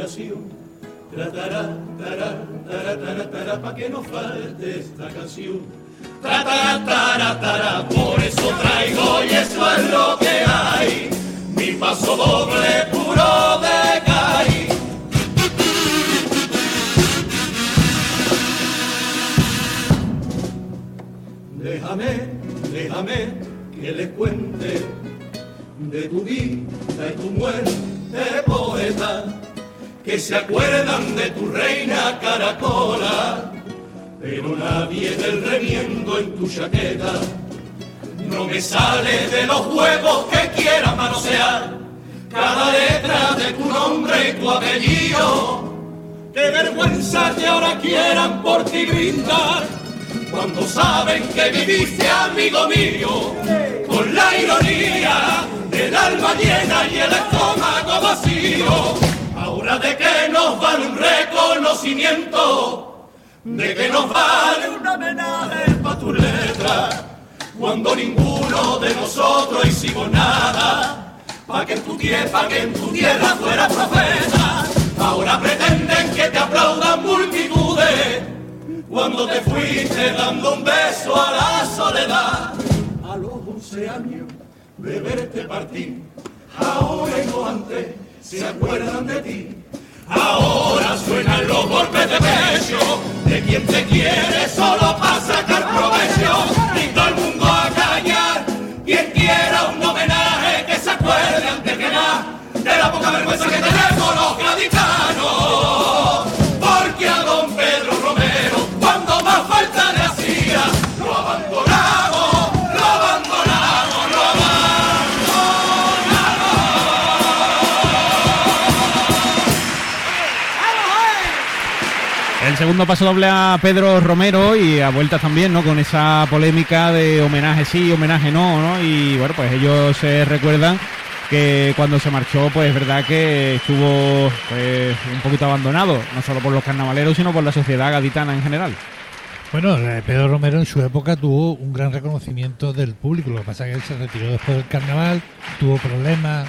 jubilación. Tratará, tará, tará, tará, tará, pa' que no falte esta canción. Tratará, tará, tará, por eso traigo y eso es lo que hay. Mi paso doble puro de caí. Déjame, déjame que les cuente de tu vida y tu muerte, poeta, que se acuerdan de tu reina caracola, pero nadie del remiendo en tu chaqueta no me sale de los huevos que quiera manosear cada letra de tu nombre y tu apellido. Qué vergüenza que ahora quieran por ti brindar cuando saben que viviste amigo mío con la ironía del alma llena y el estómago Ahora de que nos vale un reconocimiento, de que nos vale un homenaje para tu letra, cuando ninguno de nosotros hicimos nada, pa' que en tu tierra, que en tu tierra fuera profeta. Ahora pretenden que te aplaudan multitudes cuando te fuiste dando un beso a la soledad. A los once años de verte partir, ahora y no antes se acuerdan de ti. Ahora suenan los golpes de pecho de quien te quiere solo para sacar provecho. Y todo el mundo a callar, quien quiera un homenaje que se acuerde antes que nada de la poca vergüenza que tenemos El segundo paso doble a Pedro Romero y a vueltas también, ¿no? Con esa polémica de homenaje sí, homenaje no, ¿no? Y bueno, pues ellos se recuerdan que cuando se marchó, pues es verdad que estuvo pues, un poquito abandonado, no solo por los carnavaleros, sino por la sociedad gaditana en general. Bueno, eh, Pedro Romero en su época tuvo un gran reconocimiento del público. Lo que pasa es que él se retiró después del carnaval, tuvo problemas